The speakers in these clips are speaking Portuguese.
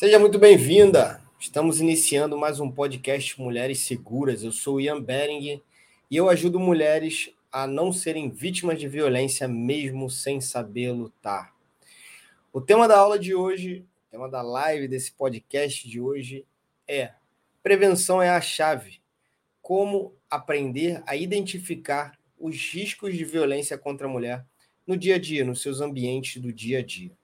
Seja muito bem-vinda. Estamos iniciando mais um podcast Mulheres Seguras. Eu sou Ian Bering e eu ajudo mulheres a não serem vítimas de violência mesmo sem saber lutar. O tema da aula de hoje, o tema da live desse podcast de hoje é prevenção é a chave. Como aprender a identificar os riscos de violência contra a mulher no dia a dia, nos seus ambientes do dia a dia.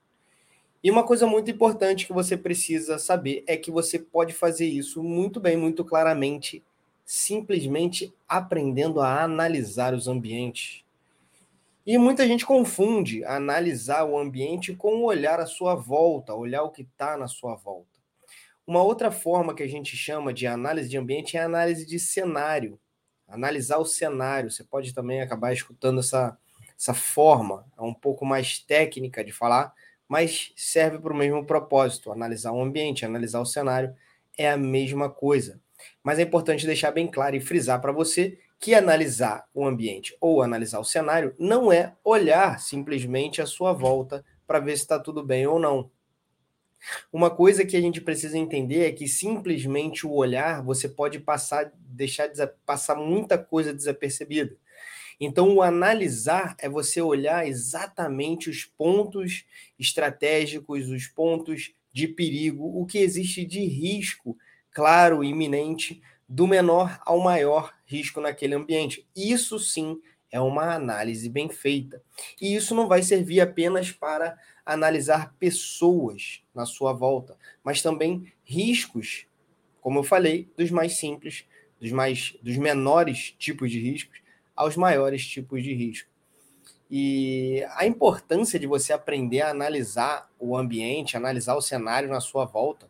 E uma coisa muito importante que você precisa saber é que você pode fazer isso muito bem, muito claramente, simplesmente aprendendo a analisar os ambientes. E muita gente confunde analisar o ambiente com olhar a sua volta, olhar o que está na sua volta. Uma outra forma que a gente chama de análise de ambiente é análise de cenário. Analisar o cenário. Você pode também acabar escutando essa, essa forma, é um pouco mais técnica de falar, mas serve para o mesmo propósito. Analisar o ambiente, analisar o cenário é a mesma coisa. Mas é importante deixar bem claro e frisar para você que analisar o ambiente ou analisar o cenário não é olhar simplesmente a sua volta para ver se está tudo bem ou não. Uma coisa que a gente precisa entender é que simplesmente o olhar você pode passar, deixar passar muita coisa desapercebida. Então, o analisar é você olhar exatamente os pontos estratégicos, os pontos de perigo, o que existe de risco, claro, iminente, do menor ao maior risco naquele ambiente. Isso sim é uma análise bem feita. E isso não vai servir apenas para analisar pessoas na sua volta, mas também riscos, como eu falei, dos mais simples, dos mais dos menores tipos de riscos aos maiores tipos de risco. E a importância de você aprender a analisar o ambiente, analisar o cenário na sua volta,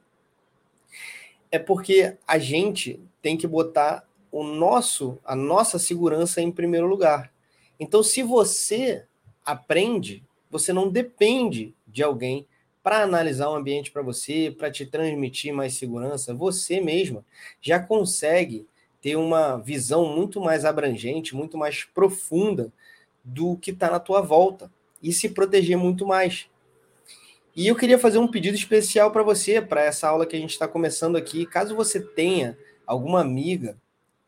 é porque a gente tem que botar o nosso, a nossa segurança em primeiro lugar. Então, se você aprende, você não depende de alguém para analisar o ambiente para você, para te transmitir mais segurança, você mesma já consegue ter uma visão muito mais abrangente, muito mais profunda do que está na tua volta e se proteger muito mais. E eu queria fazer um pedido especial para você, para essa aula que a gente está começando aqui. Caso você tenha alguma amiga,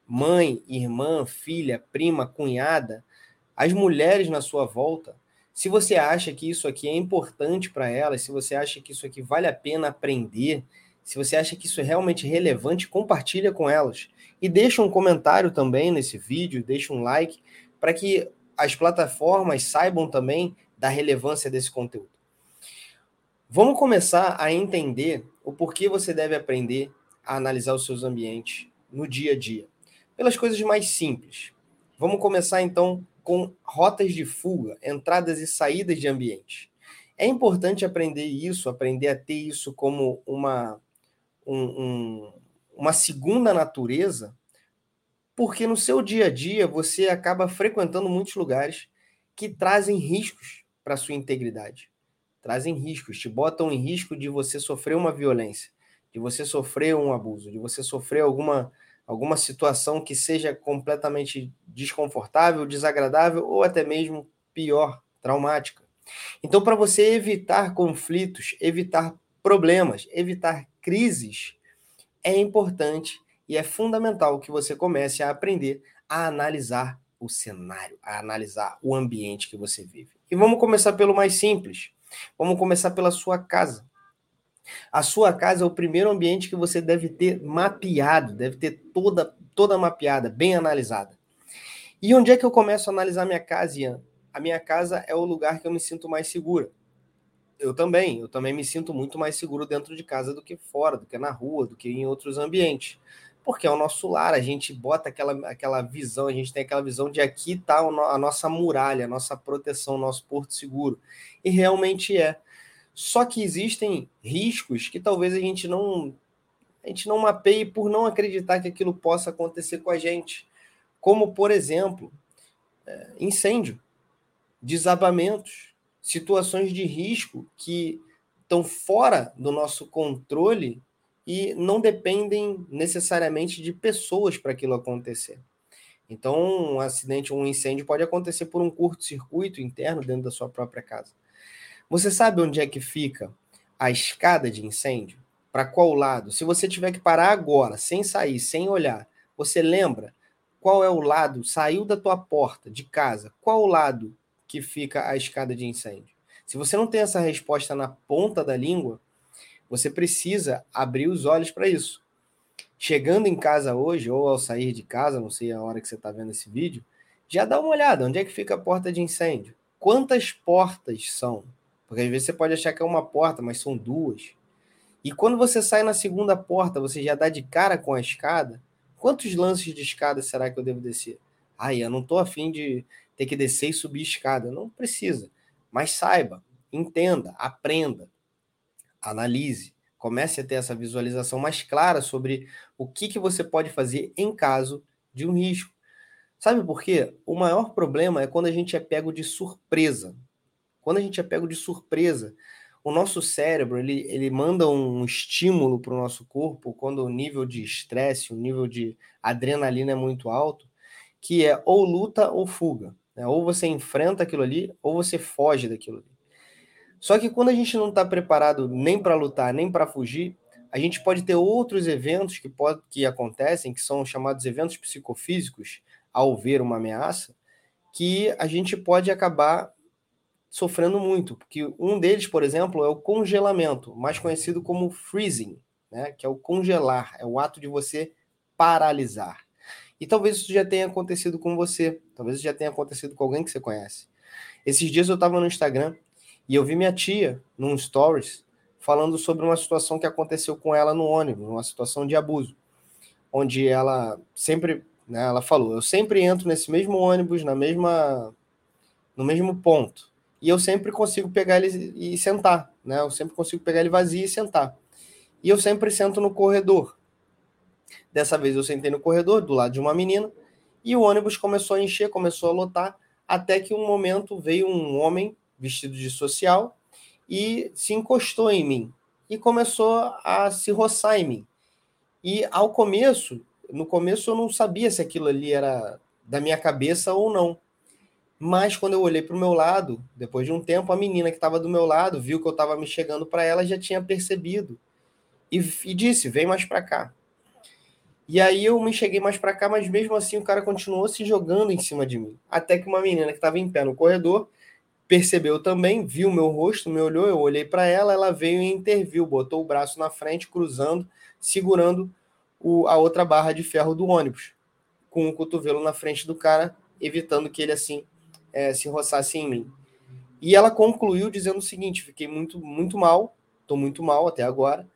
mãe, irmã, filha, prima, cunhada, as mulheres na sua volta, se você acha que isso aqui é importante para elas, se você acha que isso aqui vale a pena aprender, se você acha que isso é realmente relevante, compartilha com elas. E deixa um comentário também nesse vídeo, deixa um like, para que as plataformas saibam também da relevância desse conteúdo. Vamos começar a entender o porquê você deve aprender a analisar os seus ambientes no dia a dia. Pelas coisas mais simples. Vamos começar então com rotas de fuga, entradas e saídas de ambiente. É importante aprender isso, aprender a ter isso como uma, um, um, uma segunda natureza, porque no seu dia a dia você acaba frequentando muitos lugares que trazem riscos para sua integridade. Trazem riscos, te botam em risco de você sofrer uma violência, de você sofrer um abuso, de você sofrer alguma, alguma situação que seja completamente desconfortável, desagradável ou até mesmo pior, traumática. Então, para você evitar conflitos, evitar problemas, evitar crises, é importante e é fundamental que você comece a aprender a analisar o cenário, a analisar o ambiente que você vive. E vamos começar pelo mais simples. Vamos começar pela sua casa. A sua casa é o primeiro ambiente que você deve ter mapeado, deve ter toda toda mapeada, bem analisada. E onde é que eu começo a analisar minha casa, Ian? A minha casa é o lugar que eu me sinto mais segura eu também, eu também me sinto muito mais seguro dentro de casa do que fora, do que na rua, do que em outros ambientes. Porque é o nosso lar, a gente bota aquela, aquela visão, a gente tem aquela visão de aqui está a nossa muralha, a nossa proteção, o nosso porto seguro. E realmente é. Só que existem riscos que talvez a gente não a gente não mapeie por não acreditar que aquilo possa acontecer com a gente. Como, por exemplo, é, incêndio, desabamentos, situações de risco que estão fora do nosso controle e não dependem necessariamente de pessoas para aquilo acontecer. Então, um acidente, um incêndio pode acontecer por um curto-circuito interno dentro da sua própria casa. Você sabe onde é que fica a escada de incêndio? para qual lado? Se você tiver que parar agora, sem sair, sem olhar, você lembra qual é o lado? Saiu da tua porta de casa, qual o lado que fica a escada de incêndio? Se você não tem essa resposta na ponta da língua, você precisa abrir os olhos para isso. Chegando em casa hoje, ou ao sair de casa, não sei a hora que você está vendo esse vídeo, já dá uma olhada, onde é que fica a porta de incêndio? Quantas portas são? Porque às vezes você pode achar que é uma porta, mas são duas. E quando você sai na segunda porta, você já dá de cara com a escada. Quantos lances de escada será que eu devo descer? Ai, eu não estou afim de ter que descer e subir escada. Não precisa. Mas saiba, entenda, aprenda, analise, comece a ter essa visualização mais clara sobre o que, que você pode fazer em caso de um risco. Sabe por quê? O maior problema é quando a gente é pego de surpresa. Quando a gente é pego de surpresa, o nosso cérebro ele, ele manda um estímulo para o nosso corpo quando o nível de estresse, o nível de adrenalina é muito alto, que é ou luta ou fuga. Né? Ou você enfrenta aquilo ali, ou você foge daquilo ali. Só que quando a gente não está preparado nem para lutar, nem para fugir, a gente pode ter outros eventos que, pode, que acontecem, que são chamados eventos psicofísicos, ao ver uma ameaça, que a gente pode acabar sofrendo muito, porque um deles, por exemplo, é o congelamento, mais conhecido como freezing, né? que é o congelar, é o ato de você paralisar. E talvez isso já tenha acontecido com você, talvez isso já tenha acontecido com alguém que você conhece. Esses dias eu estava no Instagram e eu vi minha tia num stories falando sobre uma situação que aconteceu com ela no ônibus, uma situação de abuso, onde ela sempre, né, ela falou, eu sempre entro nesse mesmo ônibus, na mesma no mesmo ponto e eu sempre consigo pegar ele e sentar, né? Eu sempre consigo pegar ele vazio e sentar. E eu sempre sento no corredor. Dessa vez eu sentei no corredor, do lado de uma menina, e o ônibus começou a encher, começou a lotar, até que um momento veio um homem vestido de social e se encostou em mim e começou a se roçar em mim. E ao começo, no começo eu não sabia se aquilo ali era da minha cabeça ou não. Mas quando eu olhei para o meu lado, depois de um tempo, a menina que estava do meu lado viu que eu estava me chegando para ela já tinha percebido e, e disse: vem mais para cá. E aí eu me cheguei mais para cá, mas mesmo assim o cara continuou se jogando em cima de mim. Até que uma menina que estava em pé no corredor percebeu também, viu meu rosto, me olhou, eu olhei para ela, ela veio e interviu, botou o braço na frente, cruzando, segurando o, a outra barra de ferro do ônibus, com o cotovelo na frente do cara, evitando que ele assim é, se roçasse em mim. E ela concluiu dizendo o seguinte: fiquei muito, muito mal, estou muito mal até agora.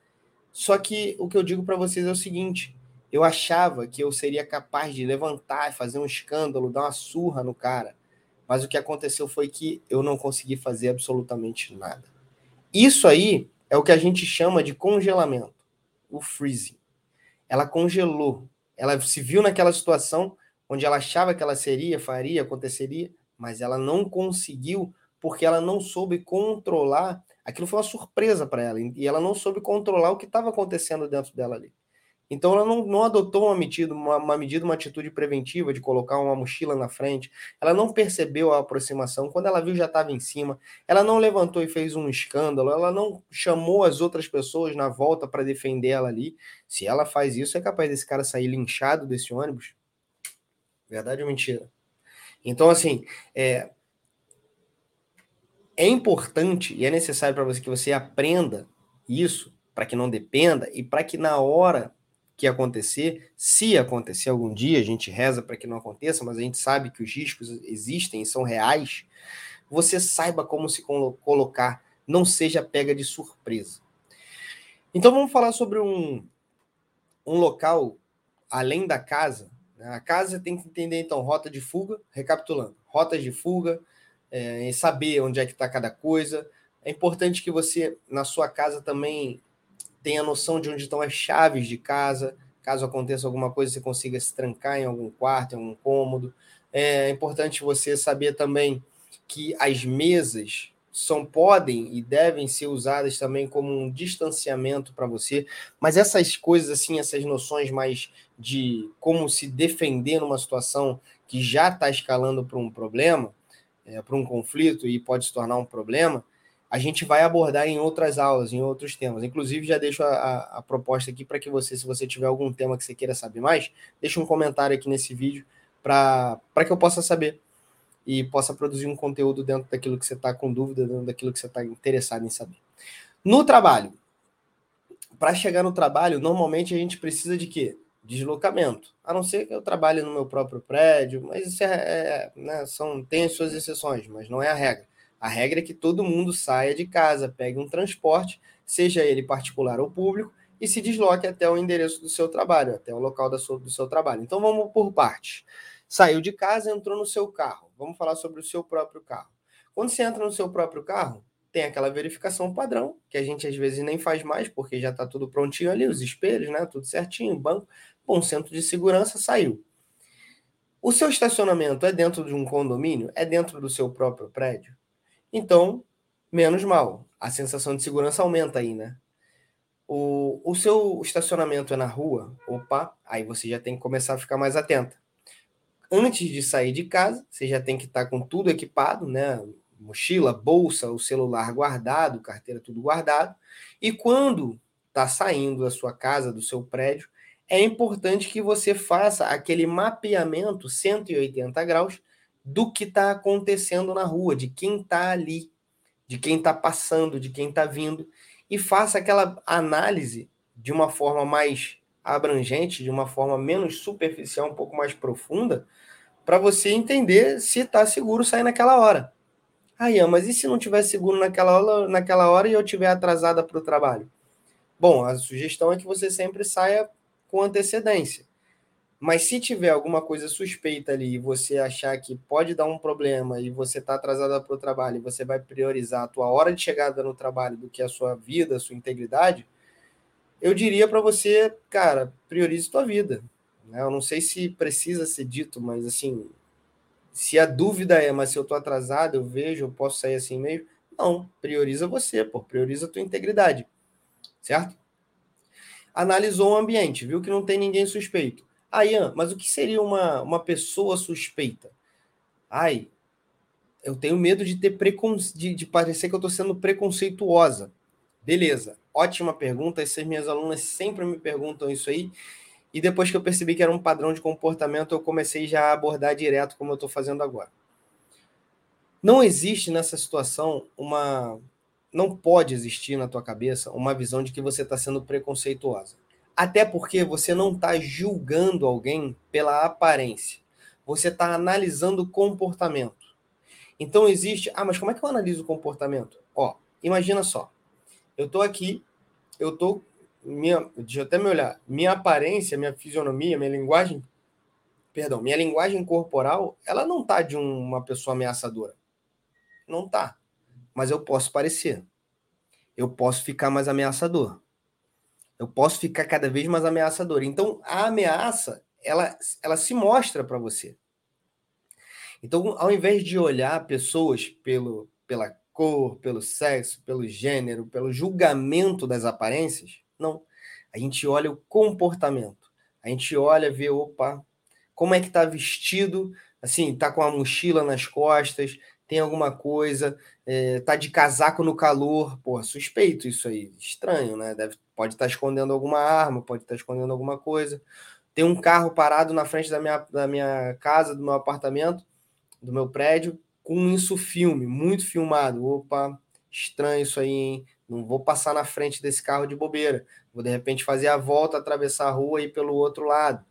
Só que o que eu digo para vocês é o seguinte: eu achava que eu seria capaz de levantar, fazer um escândalo, dar uma surra no cara. Mas o que aconteceu foi que eu não consegui fazer absolutamente nada. Isso aí é o que a gente chama de congelamento, o freezing. Ela congelou. Ela se viu naquela situação onde ela achava que ela seria, faria, aconteceria, mas ela não conseguiu porque ela não soube controlar. Aquilo foi uma surpresa para ela e ela não soube controlar o que estava acontecendo dentro dela ali. Então ela não, não adotou uma medida, uma, uma, medida, uma atitude preventiva de colocar uma mochila na frente. Ela não percebeu a aproximação. Quando ela viu, já estava em cima. Ela não levantou e fez um escândalo. Ela não chamou as outras pessoas na volta para defender ela ali. Se ela faz isso, é capaz desse cara sair linchado desse ônibus. Verdade ou mentira? Então, assim, é, é importante e é necessário para você que você aprenda isso, para que não dependa e para que na hora que acontecer, se acontecer algum dia, a gente reza para que não aconteça, mas a gente sabe que os riscos existem e são reais, você saiba como se colocar, não seja pega de surpresa. Então vamos falar sobre um, um local além da casa, a casa tem que entender, então, rota de fuga, recapitulando, rotas de fuga, é, saber onde é que está cada coisa. É importante que você, na sua casa, também tenha noção de onde estão as chaves de casa. Caso aconteça alguma coisa, você consiga se trancar em algum quarto, em algum cômodo. É importante você saber também que as mesas são podem e devem ser usadas também como um distanciamento para você, mas essas coisas assim, essas noções mais de como se defender numa situação que já está escalando para um problema, é, para um conflito e pode se tornar um problema, a gente vai abordar em outras aulas, em outros temas. Inclusive, já deixo a, a, a proposta aqui para que você, se você tiver algum tema que você queira saber mais, deixe um comentário aqui nesse vídeo para que eu possa saber e possa produzir um conteúdo dentro daquilo que você está com dúvida, dentro daquilo que você está interessado em saber. No trabalho, para chegar no trabalho, normalmente a gente precisa de quê? Deslocamento. A não ser que eu trabalhe no meu próprio prédio, mas isso é, é né, são, tem as suas exceções, mas não é a regra. A regra é que todo mundo saia de casa, pegue um transporte, seja ele particular ou público, e se desloque até o endereço do seu trabalho, até o local da sua, do seu trabalho. Então vamos por partes. Saiu de casa, entrou no seu carro. Vamos falar sobre o seu próprio carro. Quando você entra no seu próprio carro, tem aquela verificação padrão, que a gente às vezes nem faz mais, porque já está tudo prontinho ali, os espelhos, né? Tudo certinho, banco. Bom, centro de segurança saiu. O seu estacionamento é dentro de um condomínio? É dentro do seu próprio prédio? Então, menos mal. A sensação de segurança aumenta aí, né? O, o seu estacionamento é na rua, opa, aí você já tem que começar a ficar mais atenta. Antes de sair de casa, você já tem que estar com tudo equipado, né? Mochila, bolsa, o celular guardado, carteira tudo guardado. E quando está saindo da sua casa, do seu prédio, é importante que você faça aquele mapeamento 180 graus do que está acontecendo na rua, de quem está ali, de quem está passando, de quem está vindo, e faça aquela análise de uma forma mais abrangente, de uma forma menos superficial, um pouco mais profunda, para você entender se está seguro sair naquela hora. Aí, ah, mas e se não tiver seguro naquela hora, naquela hora e eu tiver atrasada para o trabalho? Bom, a sugestão é que você sempre saia com antecedência. Mas se tiver alguma coisa suspeita ali e você achar que pode dar um problema e você está atrasada para o trabalho e você vai priorizar a tua hora de chegada no trabalho do que a sua vida, a sua integridade, eu diria para você, cara, priorize tua vida. Né? Eu não sei se precisa ser dito, mas assim, se a dúvida é, mas se eu estou atrasado, eu vejo, eu posso sair assim mesmo. Não, prioriza você, pô, prioriza a tua integridade, certo? Analisou o ambiente, viu que não tem ninguém suspeito ah, Ian, mas o que seria uma, uma pessoa suspeita? Ai, eu tenho medo de ter preconce... de, de parecer que eu estou sendo preconceituosa. Beleza, ótima pergunta. Essas minhas alunas sempre me perguntam isso aí. E depois que eu percebi que era um padrão de comportamento, eu comecei já a abordar direto como eu estou fazendo agora. Não existe nessa situação uma. Não pode existir na tua cabeça uma visão de que você está sendo preconceituosa. Até porque você não está julgando alguém pela aparência. Você está analisando o comportamento. Então existe. Ah, mas como é que eu analiso o comportamento? Ó, imagina só. Eu estou aqui, eu estou. Minha, deixa eu até me olhar. Minha aparência, minha fisionomia, minha linguagem. Perdão, minha linguagem corporal, ela não tá de uma pessoa ameaçadora. Não tá. Mas eu posso parecer. Eu posso ficar mais ameaçador eu posso ficar cada vez mais ameaçador. Então, a ameaça, ela, ela se mostra para você. Então, ao invés de olhar pessoas pelo, pela cor, pelo sexo, pelo gênero, pelo julgamento das aparências, não. A gente olha o comportamento. A gente olha, vê, opa, como é que está vestido, assim, tá com a mochila nas costas, tem alguma coisa, é, tá de casaco no calor, pô, suspeito isso aí, estranho, né? Deve, pode estar tá escondendo alguma arma, pode estar tá escondendo alguma coisa. Tem um carro parado na frente da minha, da minha casa, do meu apartamento, do meu prédio, com isso filme, muito filmado. Opa, estranho isso aí, hein? Não vou passar na frente desse carro de bobeira. Vou de repente fazer a volta, atravessar a rua e ir pelo outro lado.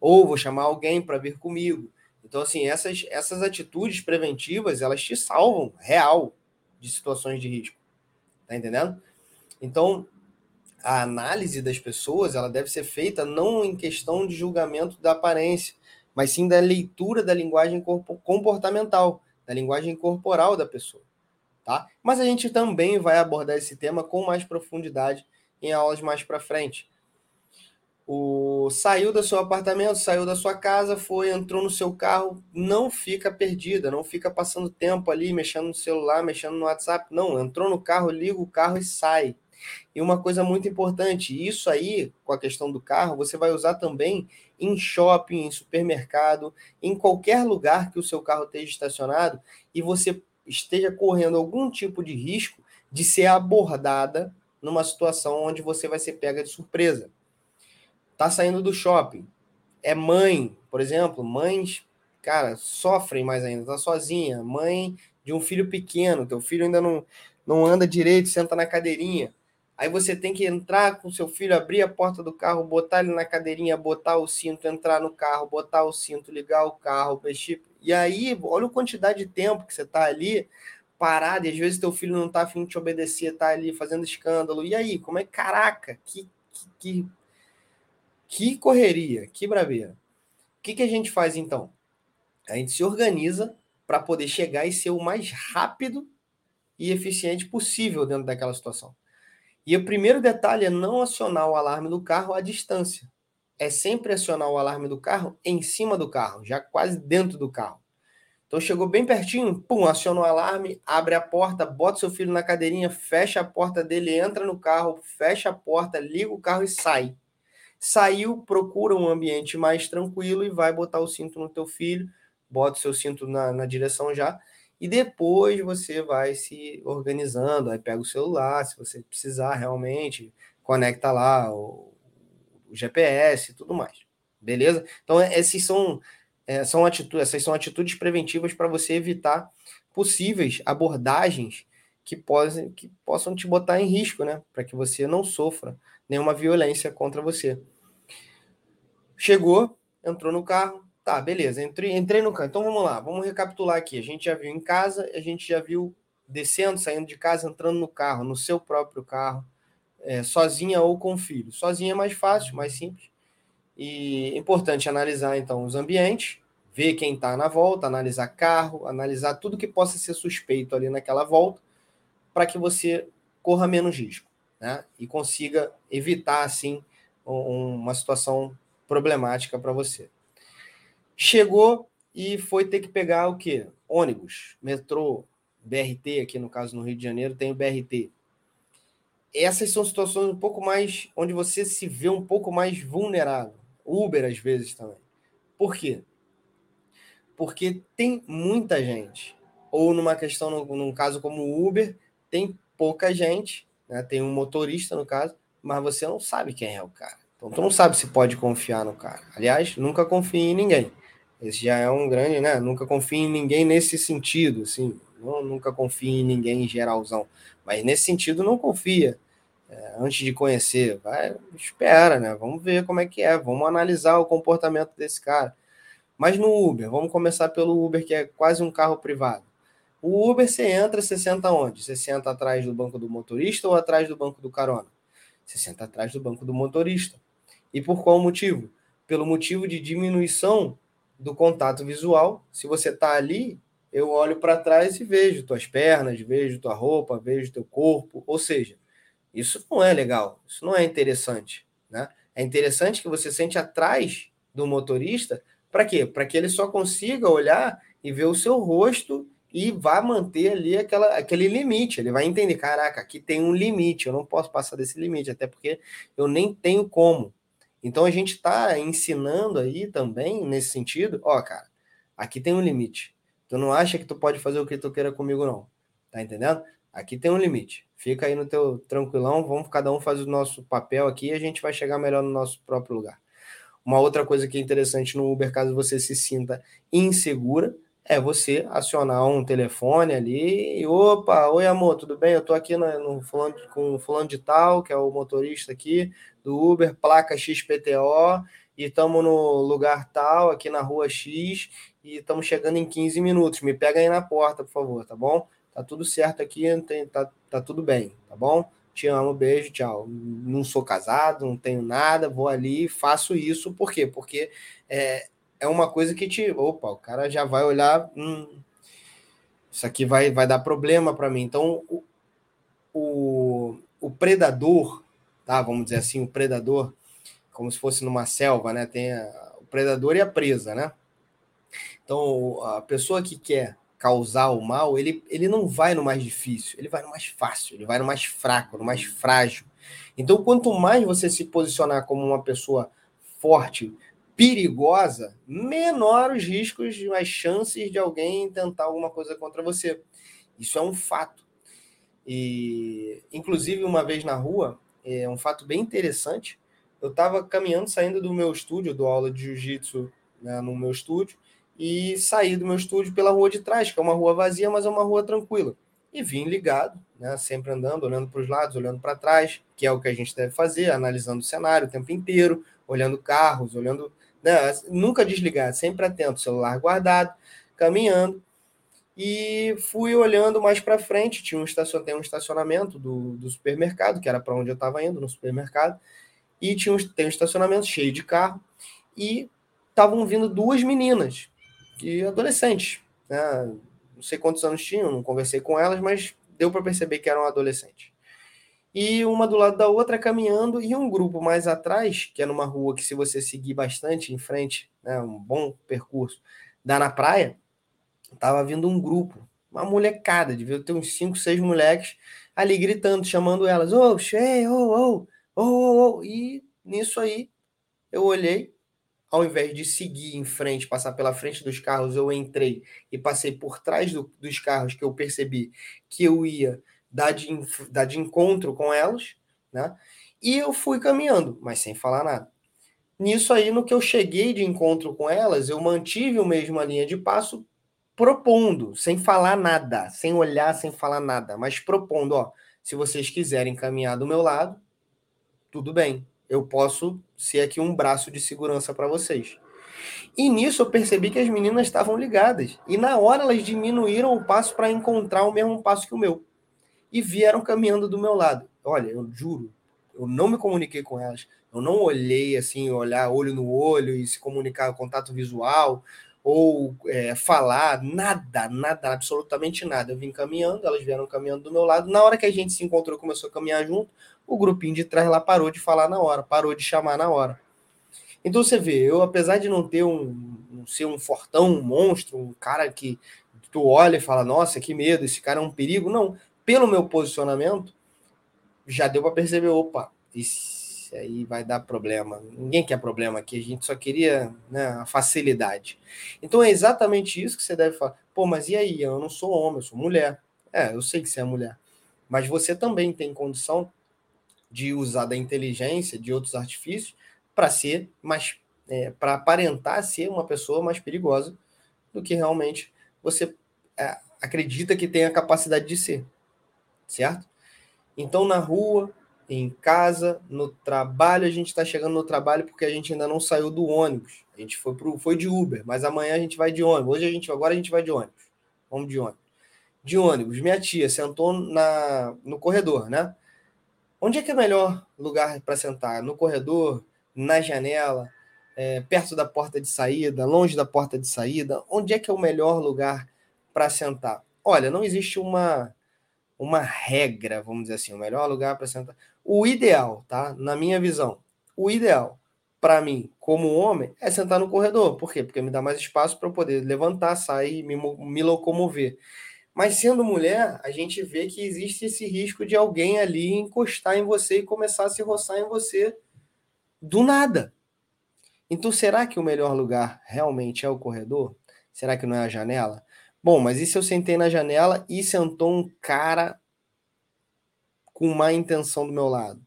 Ou vou chamar alguém para vir comigo. Então, assim, essas, essas atitudes preventivas, elas te salvam real de situações de risco. Tá entendendo? Então, a análise das pessoas, ela deve ser feita não em questão de julgamento da aparência, mas sim da leitura da linguagem comportamental, da linguagem corporal da pessoa, tá? Mas a gente também vai abordar esse tema com mais profundidade em aulas mais para frente o saiu do seu apartamento, saiu da sua casa, foi, entrou no seu carro, não fica perdida, não fica passando tempo ali mexendo no celular, mexendo no WhatsApp, não, entrou no carro, liga o carro e sai. E uma coisa muito importante, isso aí, com a questão do carro, você vai usar também em shopping, em supermercado, em qualquer lugar que o seu carro esteja estacionado e você esteja correndo algum tipo de risco de ser abordada numa situação onde você vai ser pega de surpresa. Tá saindo do shopping, é mãe, por exemplo, mães, cara, sofrem mais ainda, tá sozinha, mãe de um filho pequeno, teu filho ainda não, não anda direito, senta na cadeirinha. Aí você tem que entrar com seu filho, abrir a porta do carro, botar ele na cadeirinha, botar o cinto, entrar no carro, botar o cinto, ligar o carro, mexer. E aí, olha a quantidade de tempo que você tá ali parado, e às vezes teu filho não tá afim de te obedecer, tá ali fazendo escândalo. E aí, como é caraca, que, que, que que correria, que braveira. O que, que a gente faz então? A gente se organiza para poder chegar e ser o mais rápido e eficiente possível dentro daquela situação. E o primeiro detalhe é não acionar o alarme do carro à distância. É sempre acionar o alarme do carro em cima do carro, já quase dentro do carro. Então chegou bem pertinho, pum, aciona o alarme, abre a porta, bota seu filho na cadeirinha, fecha a porta dele, entra no carro, fecha a porta, liga o carro e sai. Saiu, procura um ambiente mais tranquilo e vai botar o cinto no teu filho, bota o seu cinto na, na direção já, e depois você vai se organizando, aí pega o celular, se você precisar realmente, conecta lá o, o GPS e tudo mais. Beleza? Então, esses são, é, são atitudes, essas são atitudes preventivas para você evitar possíveis abordagens que, possam, que possam te botar em risco, né? Para que você não sofra nenhuma violência contra você. Chegou, entrou no carro, tá, beleza, entrei, entrei no carro. Então vamos lá, vamos recapitular aqui. A gente já viu em casa, a gente já viu descendo, saindo de casa, entrando no carro, no seu próprio carro, é, sozinha ou com filho. Sozinha é mais fácil, mais simples. E é importante analisar então os ambientes, ver quem está na volta, analisar carro, analisar tudo que possa ser suspeito ali naquela volta, para que você corra menos risco, né? E consiga evitar assim uma situação problemática para você. Chegou e foi ter que pegar o quê? Ônibus, metrô, BRT, aqui no caso no Rio de Janeiro tem o BRT. Essas são situações um pouco mais onde você se vê um pouco mais vulnerável. Uber às vezes também. Por quê? Porque tem muita gente. Ou numa questão, num caso como o Uber, tem pouca gente, né? tem um motorista no caso, mas você não sabe quem é o cara. Então tu não sabe se pode confiar no cara. Aliás, nunca confie em ninguém. Esse já é um grande, né? Nunca confie em ninguém nesse sentido, assim. Não, nunca confie em ninguém em geralzão. Mas nesse sentido, não confia. É, antes de conhecer, vai, espera, né? Vamos ver como é que é. Vamos analisar o comportamento desse cara. Mas no Uber, vamos começar pelo Uber, que é quase um carro privado. O Uber, você entra, você senta onde? Você senta atrás do banco do motorista ou atrás do banco do carona? Você senta atrás do banco do motorista. E por qual motivo? Pelo motivo de diminuição do contato visual. Se você está ali, eu olho para trás e vejo tuas pernas, vejo tua roupa, vejo teu corpo. Ou seja, isso não é legal, isso não é interessante. Né? É interessante que você sente atrás do motorista. Para quê? Para que ele só consiga olhar e ver o seu rosto e vá manter ali aquela, aquele limite. Ele vai entender: caraca, aqui tem um limite, eu não posso passar desse limite, até porque eu nem tenho como. Então a gente está ensinando aí também nesse sentido, ó, cara, aqui tem um limite. Tu não acha que tu pode fazer o que tu queira comigo, não. Tá entendendo? Aqui tem um limite. Fica aí no teu tranquilão, vamos cada um fazer o nosso papel aqui e a gente vai chegar melhor no nosso próprio lugar. Uma outra coisa que é interessante no Uber, caso você se sinta insegura, é você acionar um telefone ali e opa, oi amor, tudo bem? Eu tô aqui no, no fulano, com o fulano de tal, que é o motorista aqui do Uber, placa XPTO, e estamos no lugar tal, aqui na rua X, e estamos chegando em 15 minutos. Me pega aí na porta, por favor, tá bom? Tá tudo certo aqui, tem, tá, tá tudo bem, tá bom? Te amo, beijo, tchau. Não sou casado, não tenho nada, vou ali, faço isso, por quê? Porque é, é uma coisa que te. Opa, o cara já vai olhar. Hum, isso aqui vai, vai dar problema para mim. Então, o, o, o, predador, tá? Vamos dizer assim, o predador, como se fosse numa selva, né? Tem a, o predador e a presa, né? Então, a pessoa que quer causar o mal, ele, ele não vai no mais difícil, ele vai no mais fácil, ele vai no mais fraco, no mais frágil. Então, quanto mais você se posicionar como uma pessoa forte, perigosa, menor os riscos, as chances de alguém tentar alguma coisa contra você. Isso é um fato. E, inclusive, uma vez na rua, é um fato bem interessante. Eu estava caminhando, saindo do meu estúdio, do aula de jiu-jitsu né, no meu estúdio, e saí do meu estúdio pela rua de trás, que é uma rua vazia, mas é uma rua tranquila. E vim ligado, né, sempre andando, olhando para os lados, olhando para trás, que é o que a gente deve fazer, analisando o cenário o tempo inteiro, olhando carros, olhando. Né, nunca desligado, sempre atento, celular guardado, caminhando. E fui olhando mais para frente, tinha um, tem um estacionamento do, do supermercado, que era para onde eu estava indo, no supermercado, e tinha um... tem um estacionamento cheio de carro, e estavam vindo duas meninas, e adolescentes, né? não sei quantos anos tinham, não conversei com elas, mas deu para perceber que eram adolescentes. E uma do lado da outra caminhando, e um grupo mais atrás, que é numa rua que, se você seguir bastante em frente, né, um bom percurso, dá na praia, Tava vindo um grupo, uma molecada, devia ter uns 5, 6 moleques ali gritando, chamando elas, ô, Shea, ô, ô, ô, ô, e nisso aí eu olhei, ao invés de seguir em frente, passar pela frente dos carros, eu entrei e passei por trás do, dos carros que eu percebi que eu ia dar de, dar de encontro com elas, né? E eu fui caminhando, mas sem falar nada. Nisso aí, no que eu cheguei de encontro com elas, eu mantive a mesma linha de passo propondo, sem falar nada, sem olhar, sem falar nada, mas propondo, ó, se vocês quiserem caminhar do meu lado, tudo bem, eu posso ser aqui um braço de segurança para vocês. E nisso eu percebi que as meninas estavam ligadas. E na hora elas diminuíram o passo para encontrar o mesmo passo que o meu. E vieram caminhando do meu lado. Olha, eu juro, eu não me comuniquei com elas. Eu não olhei assim, olhar olho no olho e se comunicar contato visual ou é, falar, nada, nada, absolutamente nada. Eu vim caminhando, elas vieram caminhando do meu lado. Na hora que a gente se encontrou, começou a caminhar junto, o grupinho de trás lá parou de falar na hora, parou de chamar na hora. Então você vê, eu apesar de não ter um, ser um fortão, um monstro, um cara que tu olha e fala, nossa, que medo, esse cara é um perigo, não. Pelo meu posicionamento, já deu para perceber, opa, esse aí vai dar problema. Ninguém quer problema aqui, a gente só queria né, a facilidade. Então é exatamente isso que você deve falar. Pô, mas e aí? Eu não sou homem, eu sou mulher. É, eu sei que você é mulher. Mas você também tem condição de usar da inteligência, de outros artifícios, para ser mais. É, para aparentar ser uma pessoa mais perigosa do que realmente você é, acredita que tem a capacidade de ser. Certo? Então, na rua, em casa, no trabalho. A gente está chegando no trabalho porque a gente ainda não saiu do ônibus. A gente foi, pro, foi de Uber, mas amanhã a gente vai de ônibus. Hoje a gente, agora a gente vai de ônibus. Vamos de ônibus. De ônibus. Minha tia sentou na, no corredor, né? Onde é que é o melhor lugar para sentar? No corredor, na janela, é, perto da porta de saída, longe da porta de saída? Onde é que é o melhor lugar para sentar? Olha, não existe uma uma regra, vamos dizer assim, o melhor lugar para sentar. O ideal, tá? Na minha visão, o ideal para mim, como homem, é sentar no corredor. Por quê? Porque me dá mais espaço para eu poder levantar, sair, me, me locomover. Mas sendo mulher, a gente vê que existe esse risco de alguém ali encostar em você e começar a se roçar em você do nada. Então, será que o melhor lugar realmente é o corredor? Será que não é a janela? Bom, mas e se eu sentei na janela e sentou um cara com má intenção do meu lado?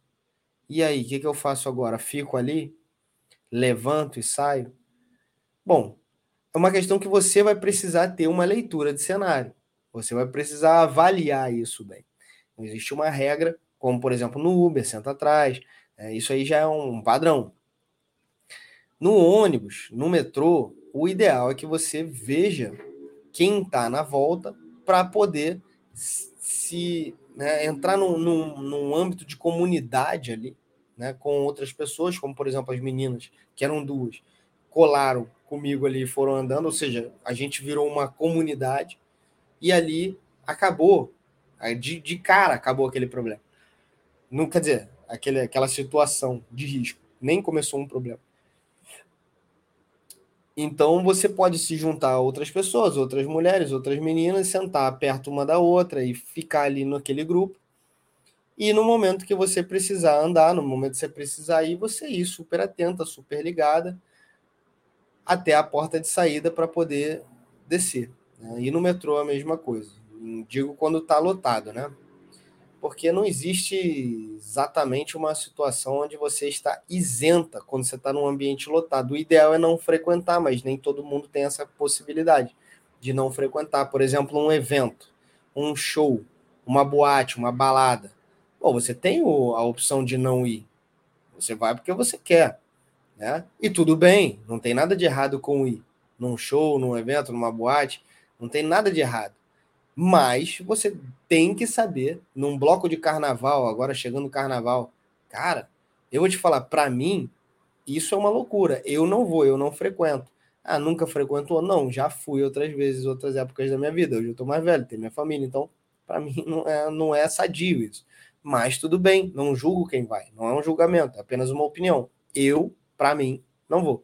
E aí, o que, que eu faço agora? Fico ali? Levanto e saio? Bom, é uma questão que você vai precisar ter uma leitura de cenário. Você vai precisar avaliar isso bem. Não existe uma regra, como por exemplo no Uber, senta atrás. É, isso aí já é um padrão. No ônibus, no metrô, o ideal é que você veja quem está na volta para poder se né, entrar num, num, num, âmbito de comunidade ali, né, com outras pessoas, como por exemplo as meninas, que eram duas, colaram comigo ali e foram andando, ou seja, a gente virou uma comunidade e ali acabou, de, de cara acabou aquele problema. Não quer dizer, aquele, aquela situação de risco, nem começou um problema. Então você pode se juntar a outras pessoas, outras mulheres, outras meninas, sentar perto uma da outra e ficar ali naquele grupo. E no momento que você precisar andar, no momento que você precisar ir, você ir super atenta, super ligada até a porta de saída para poder descer. Né? E no metrô a mesma coisa. Digo quando está lotado, né? Porque não existe exatamente uma situação onde você está isenta quando você está num ambiente lotado. O ideal é não frequentar, mas nem todo mundo tem essa possibilidade de não frequentar. Por exemplo, um evento, um show, uma boate, uma balada. Bom, você tem a opção de não ir. Você vai porque você quer. Né? E tudo bem, não tem nada de errado com ir num show, num evento, numa boate, não tem nada de errado. Mas você tem que saber, num bloco de carnaval, agora chegando o carnaval, cara, eu vou te falar, para mim, isso é uma loucura. Eu não vou, eu não frequento. Ah, nunca frequentou? Não, já fui outras vezes, outras épocas da minha vida. Hoje eu tô mais velho, tenho minha família, então para mim não é, não é sadio isso. Mas tudo bem, não julgo quem vai, não é um julgamento, é apenas uma opinião. Eu, para mim, não vou.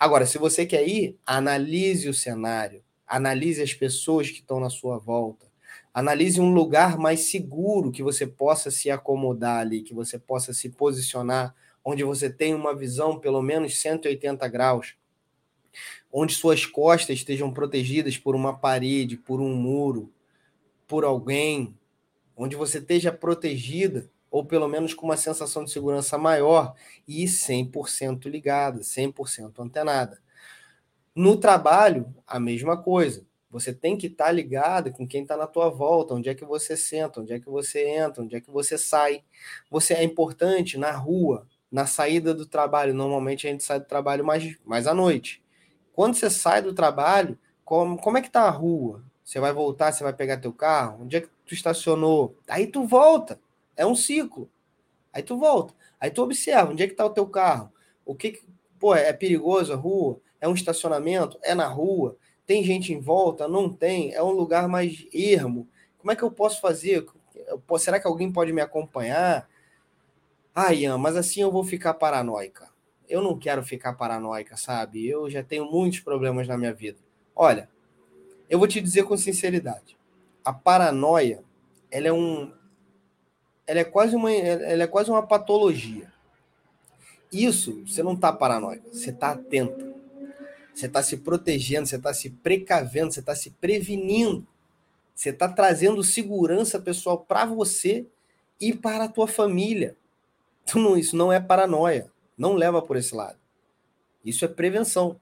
Agora, se você quer ir, analise o cenário, analise as pessoas que estão na sua volta, analise um lugar mais seguro que você possa se acomodar ali, que você possa se posicionar, onde você tem uma visão pelo menos 180 graus, onde suas costas estejam protegidas por uma parede, por um muro, por alguém, onde você esteja protegida ou pelo menos com uma sensação de segurança maior e 100% ligada, 100% antenada. No trabalho, a mesma coisa. Você tem que estar tá ligado com quem está na tua volta, onde é que você senta, onde é que você entra, onde é que você sai. Você é importante na rua, na saída do trabalho. Normalmente a gente sai do trabalho mais, mais à noite. Quando você sai do trabalho, como, como é que tá a rua? Você vai voltar, você vai pegar teu carro? Onde é que tu estacionou? Aí tu volta. É um ciclo. Aí tu volta. Aí tu observa onde é que está o teu carro. O que, que pô, é perigoso a rua? É um estacionamento? É na rua? Tem gente em volta? Não tem? É um lugar mais ermo? Como é que eu posso fazer? Será que alguém pode me acompanhar? Ah, Ian, mas assim eu vou ficar paranoica. Eu não quero ficar paranoica, sabe? Eu já tenho muitos problemas na minha vida. Olha, eu vou te dizer com sinceridade. A paranoia, ela é um, ela é quase uma, ela é quase uma patologia. Isso, você não está paranoico, você está atento. Você está se protegendo, você está se precavendo, você está se prevenindo. Você está trazendo segurança pessoal para você e para a tua família. Então, isso não é paranoia. Não leva por esse lado. Isso é prevenção.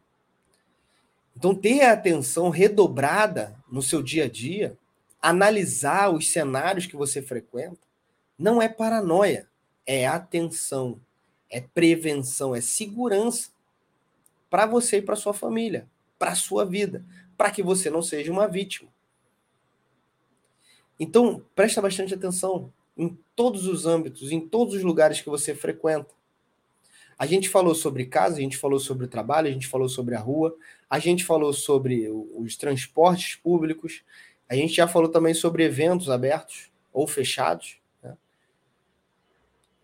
Então, ter a atenção redobrada no seu dia a dia, analisar os cenários que você frequenta, não é paranoia, é atenção, é prevenção, é segurança para você e para sua família, para sua vida, para que você não seja uma vítima. Então, presta bastante atenção em todos os âmbitos, em todos os lugares que você frequenta. A gente falou sobre casa, a gente falou sobre o trabalho, a gente falou sobre a rua, a gente falou sobre os transportes públicos, a gente já falou também sobre eventos abertos ou fechados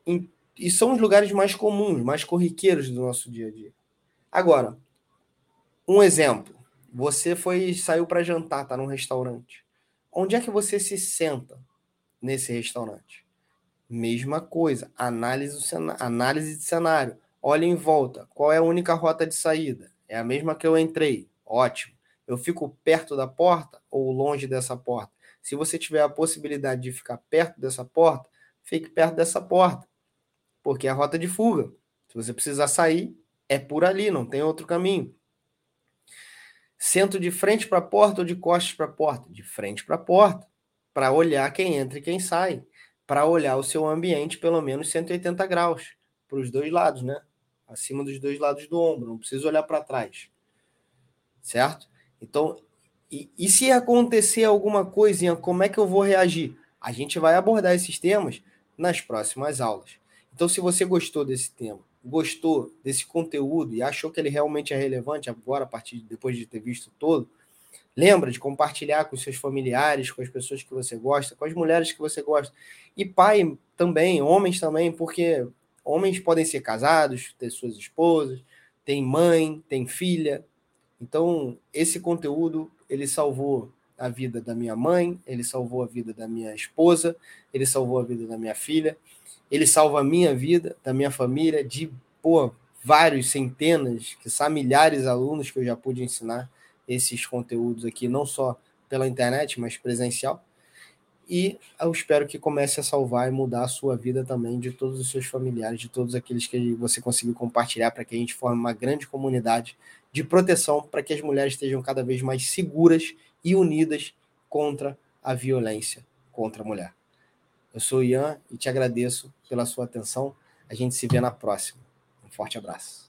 em, e são os lugares mais comuns, mais corriqueiros do nosso dia a dia. Agora, um exemplo. Você foi saiu para jantar, tá num restaurante. Onde é que você se senta nesse restaurante? Mesma coisa, análise, análise de cenário. Olha em volta, qual é a única rota de saída? É a mesma que eu entrei. Ótimo. Eu fico perto da porta ou longe dessa porta? Se você tiver a possibilidade de ficar perto dessa porta, fique perto dessa porta porque é a rota de fuga. Se você precisar sair, é por ali, não tem outro caminho. Sento de frente para a porta ou de costas para a porta? De frente para a porta, para olhar quem entra e quem sai, para olhar o seu ambiente pelo menos 180 graus, para os dois lados, né? Acima dos dois lados do ombro, não precisa olhar para trás. Certo? Então, e, e se acontecer alguma coisinha, como é que eu vou reagir? A gente vai abordar esses temas nas próximas aulas. Então, se você gostou desse tema, gostou desse conteúdo e achou que ele realmente é relevante agora, a partir de, depois de ter visto todo, lembra de compartilhar com seus familiares, com as pessoas que você gosta, com as mulheres que você gosta. E pai também, homens também, porque homens podem ser casados, ter suas esposas, tem mãe, tem filha. Então, esse conteúdo, ele salvou a vida da minha mãe, ele salvou a vida da minha esposa, ele salvou a vida da minha filha. Ele salva a minha vida, da minha família, de pô, vários, centenas, que são milhares de alunos que eu já pude ensinar esses conteúdos aqui, não só pela internet, mas presencial. e eu espero que comece a salvar e mudar a sua vida também, de todos os seus familiares, de todos aqueles que você conseguiu compartilhar, para que a gente forme uma grande comunidade de proteção, para que as mulheres estejam cada vez mais seguras e unidas contra a violência contra a mulher. Eu sou o Ian e te agradeço pela sua atenção. A gente se vê na próxima. Um forte abraço.